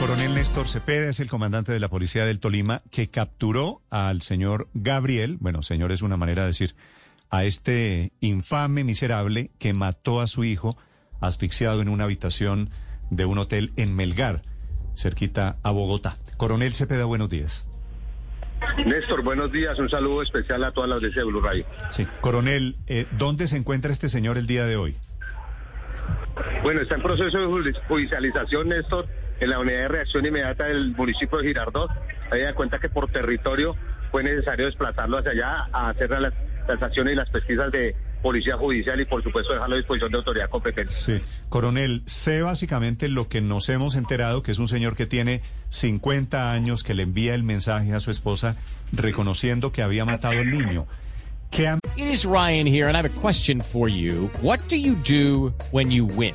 El coronel Néstor Cepeda es el comandante de la policía del Tolima que capturó al señor Gabriel, bueno, señor es una manera de decir, a este infame miserable que mató a su hijo asfixiado en una habitación de un hotel en Melgar, cerquita a Bogotá. Coronel Cepeda, buenos días. Néstor, buenos días. Un saludo especial a toda la audiencia de Blue Radio. Sí, coronel, eh, ¿dónde se encuentra este señor el día de hoy? Bueno, está en proceso de judi- judicialización, Néstor, en la unidad de reacción inmediata del municipio de Girardot. Ahí da cuenta que por territorio fue necesario desplazarlo hacia allá a hacer las transacciones y las pesquisas de policía judicial y, por supuesto, dejarlo a disposición de autoridad competente. Sí, coronel, sé básicamente lo que nos hemos enterado, que es un señor que tiene 50 años, que le envía el mensaje a su esposa reconociendo que había matado al niño. ¿Qué han- It is Ryan here, and I have a question for you. What do you do when you win?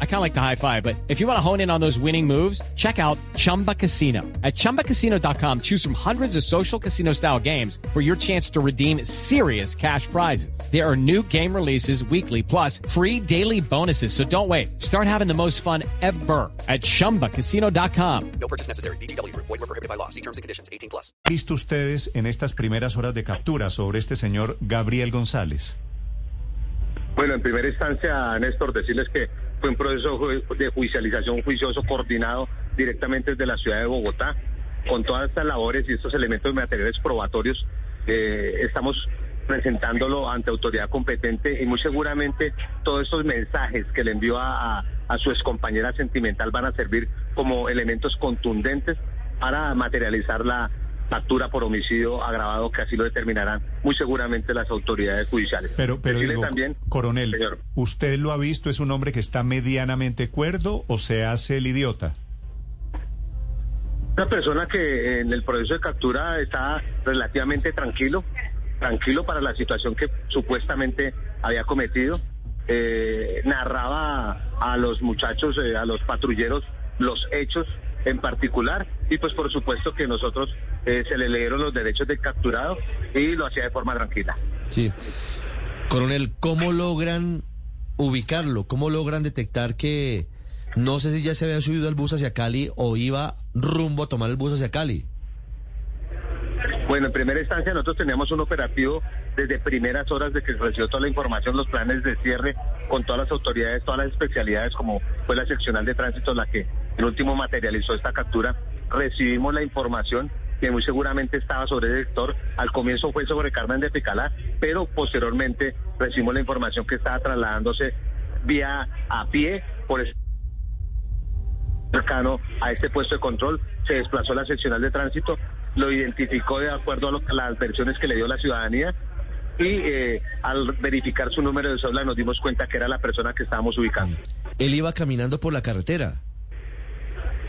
I kind of like the high five, but if you want to hone in on those winning moves, check out Chumba Casino. At chumbacasino.com, choose from hundreds of social casino style games for your chance to redeem serious cash prizes. There are new game releases weekly, plus free daily bonuses. So don't wait. Start having the most fun ever at chumbacasino.com. No purchase necessary. VGW Group. Void were prohibited by law. See terms and conditions. 18 plus. visto ustedes en estas primeras horas de captura sobre este señor Gabriel González? Bueno, en primera instancia, Néstor, decirles que fue un proceso de judicialización juicioso coordinado directamente desde la ciudad de Bogotá, con todas estas labores y estos elementos materiales probatorios. eh, estamos presentándolo ante autoridad competente y muy seguramente todos estos mensajes que le envió a, a, a su excompañera sentimental van a servir como elementos contundentes para materializar la captura por homicidio agravado que así lo determinarán muy seguramente las autoridades judiciales. Pero, pero digo, también, coronel, señor. ¿usted lo ha visto? ¿Es un hombre que está medianamente cuerdo o se hace el idiota? Una persona que en el proceso de captura está relativamente tranquilo, tranquilo para la situación que supuestamente había cometido. Eh, narraba a los muchachos, eh, a los patrulleros, los hechos en particular y pues por supuesto que nosotros eh, se le leyeron los derechos del capturado y lo hacía de forma tranquila. Sí. Coronel, ¿cómo logran ubicarlo? ¿Cómo logran detectar que no sé si ya se había subido al bus hacia Cali o iba rumbo a tomar el bus hacia Cali? Bueno, en primera instancia nosotros teníamos un operativo desde primeras horas de que recibió toda la información, los planes de cierre con todas las autoridades, todas las especialidades, como fue la seccional de tránsito la que en último materializó esta captura. Recibimos la información que muy seguramente estaba sobre el sector. Al comienzo fue sobre Carmen de Picalá, pero posteriormente recibimos la información que estaba trasladándose vía a pie por el cercano a este puesto de control, se desplazó la seccional de tránsito, lo identificó de acuerdo a las versiones que le dio la ciudadanía y eh, al verificar su número de cédula nos dimos cuenta que era la persona que estábamos ubicando. Él iba caminando por la carretera.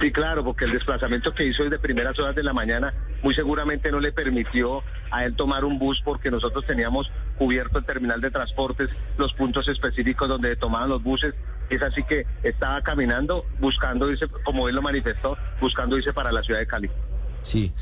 Sí, claro, porque el desplazamiento que hizo desde primeras horas de la mañana muy seguramente no le permitió a él tomar un bus porque nosotros teníamos cubierto el terminal de transportes, los puntos específicos donde tomaban los buses. Es así que estaba caminando, buscando irse, como él lo manifestó, buscando irse para la ciudad de Cali. Sí.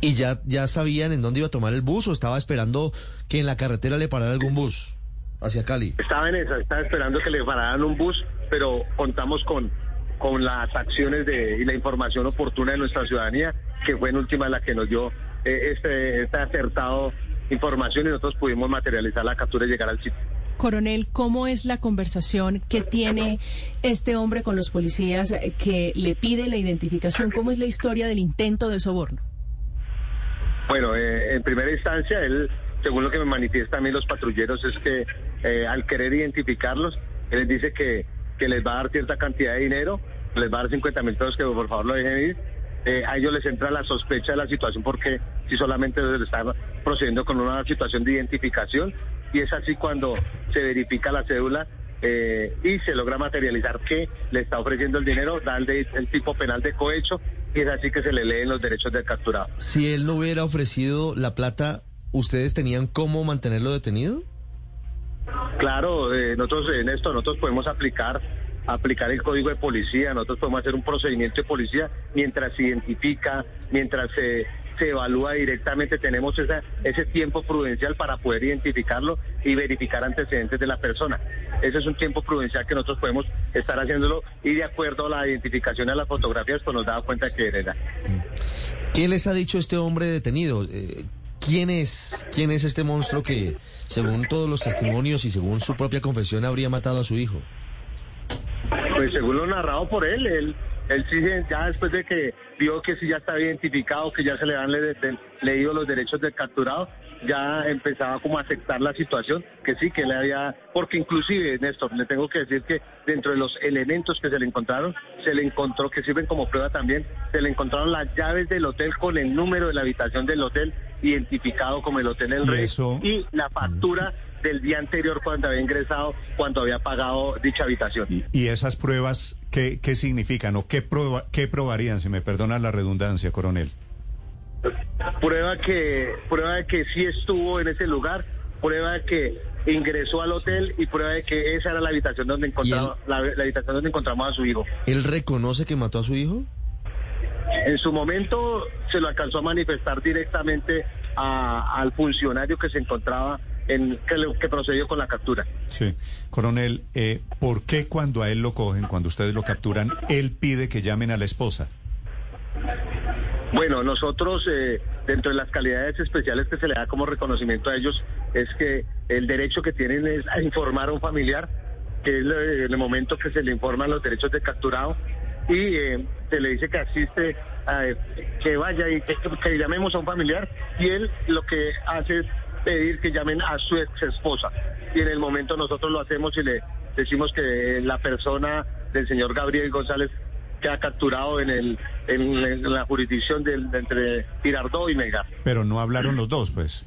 ¿Y ya, ya sabían en dónde iba a tomar el bus o estaba esperando que en la carretera le parara algún bus hacia Cali? Estaba en esa, estaba esperando que le pararan un bus, pero contamos con, con las acciones de, y la información oportuna de nuestra ciudadanía, que fue en última la que nos dio eh, este, este acertado información y nosotros pudimos materializar la captura y llegar al sitio. Coronel, ¿cómo es la conversación que tiene este hombre con los policías eh, que le pide la identificación? ¿Cómo es la historia del intento de soborno? Bueno, eh, en primera instancia, él, según lo que me manifiestan a mí los patrulleros, es que eh, al querer identificarlos, él les dice que, que les va a dar cierta cantidad de dinero, les va a dar 50 mil pesos que por favor lo dejen ir. Eh, a ellos les entra la sospecha de la situación porque si solamente les están procediendo con una situación de identificación y es así cuando se verifica la cédula eh, y se logra materializar que le está ofreciendo el dinero, da de- el tipo penal de cohecho y es así que se le leen los derechos del capturado. Si él no hubiera ofrecido la plata, ¿ustedes tenían cómo mantenerlo detenido? Claro, eh, nosotros en esto nosotros podemos aplicar aplicar el código de policía, nosotros podemos hacer un procedimiento de policía mientras se identifica, mientras se, se evalúa directamente, tenemos ese tiempo prudencial para poder identificarlo y verificar antecedentes de la persona. Ese es un tiempo prudencial que nosotros podemos estar haciéndolo y de acuerdo a la identificación de las fotografías, pues nos da cuenta que era. ¿Qué les ha dicho este hombre detenido? ¿Quién es? ¿Quién es este monstruo que, según todos los testimonios y según su propia confesión, habría matado a su hijo? Pues según lo narrado por él, él, él sí, ya después de que vio que sí ya estaba identificado, que ya se le han le- le- leído los derechos del capturado, ya empezaba como a aceptar la situación, que sí, que le había, porque inclusive, Néstor, le tengo que decir que dentro de los elementos que se le encontraron, se le encontró, que sirven como prueba también, se le encontraron las llaves del hotel con el número de la habitación del hotel, identificado como el Hotel El Rey, eso- y la factura del día anterior cuando había ingresado, cuando había pagado dicha habitación. ¿Y esas pruebas qué, qué significan o qué, prueba, qué probarían, si me perdona la redundancia, coronel? prueba que prueba de que sí estuvo en ese lugar, prueba de que ingresó al hotel y prueba de que esa era la habitación donde encontraba la, la habitación donde encontramos a su hijo. ¿Él reconoce que mató a su hijo? En su momento se lo alcanzó a manifestar directamente a- al funcionario que se encontraba en que, le- que procedió con la captura. Sí. Coronel, eh, ¿por qué cuando a él lo cogen, cuando ustedes lo capturan, él pide que llamen a la esposa? Bueno, nosotros, eh, dentro de las calidades especiales que se le da como reconocimiento a ellos, es que el derecho que tienen es a informar a un familiar, que es en el momento que se le informan los derechos de capturado, y eh, se le dice que asiste, a, que vaya y que, que llamemos a un familiar, y él lo que hace es pedir que llamen a su ex esposa. Y en el momento nosotros lo hacemos y le decimos que la persona del señor Gabriel González queda capturado en, el, en, la jurisdicción de entre Girardot y Mega. Pero no hablaron los dos, pues.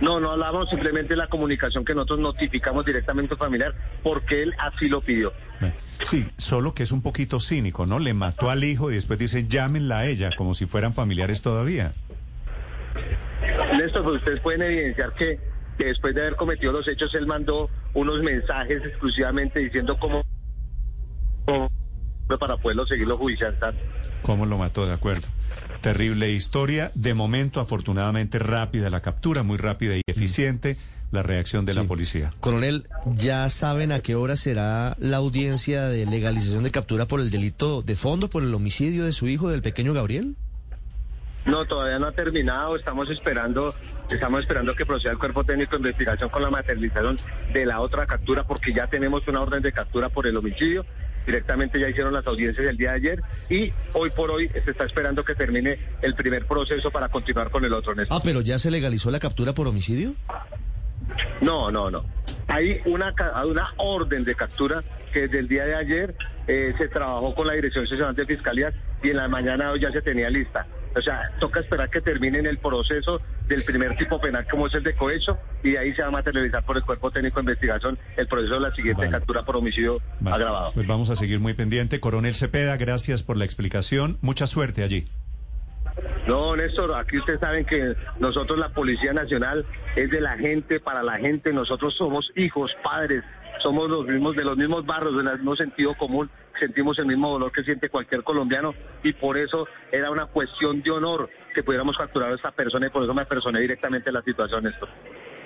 No, no hablamos simplemente de la comunicación que nosotros notificamos directamente al familiar porque él así lo pidió. Sí, solo que es un poquito cínico, ¿no? Le mató al hijo y después dice llámenla a ella, como si fueran familiares todavía. Néstor, pues ustedes pueden evidenciar que, que después de haber cometido los hechos, él mandó unos mensajes exclusivamente diciendo cómo, cómo- para poderlo seguirlo judicializando. ¿Cómo lo mató? De acuerdo. Terrible historia. De momento, afortunadamente, rápida la captura, muy rápida y eficiente la reacción de la policía. Coronel, ¿ya saben a qué hora será la audiencia de legalización de captura por el delito de fondo, por el homicidio de su hijo, del pequeño Gabriel? No, todavía no ha terminado. Estamos esperando, estamos esperando que proceda el cuerpo técnico de investigación con la materialización de la otra captura, porque ya tenemos una orden de captura por el homicidio. Directamente ya hicieron las audiencias el día de ayer y hoy por hoy se está esperando que termine el primer proceso para continuar con el otro. Néstor. Ah, pero ya se legalizó la captura por homicidio. No, no, no. Hay una, una orden de captura que desde el día de ayer eh, se trabajó con la Dirección Nacional de Fiscalía y en la mañana hoy ya se tenía lista. O sea, toca esperar que terminen el proceso del primer tipo penal como es el de cohecho y de ahí se va a materializar por el Cuerpo Técnico de Investigación el proceso de la siguiente Vale. captura por homicidio Vale, agravado. Pues vamos a seguir muy pendiente. Coronel Cepeda, gracias por la explicación. Mucha suerte allí. No, Néstor, aquí ustedes saben que nosotros la Policía Nacional es de la gente, para la gente, nosotros somos hijos, padres, somos los mismos, de los mismos barrios, del mismo sentido común, sentimos el mismo dolor que siente cualquier colombiano y por eso era una cuestión de honor que pudiéramos capturar a esta persona y por eso me personé directamente en la situación, Néstor.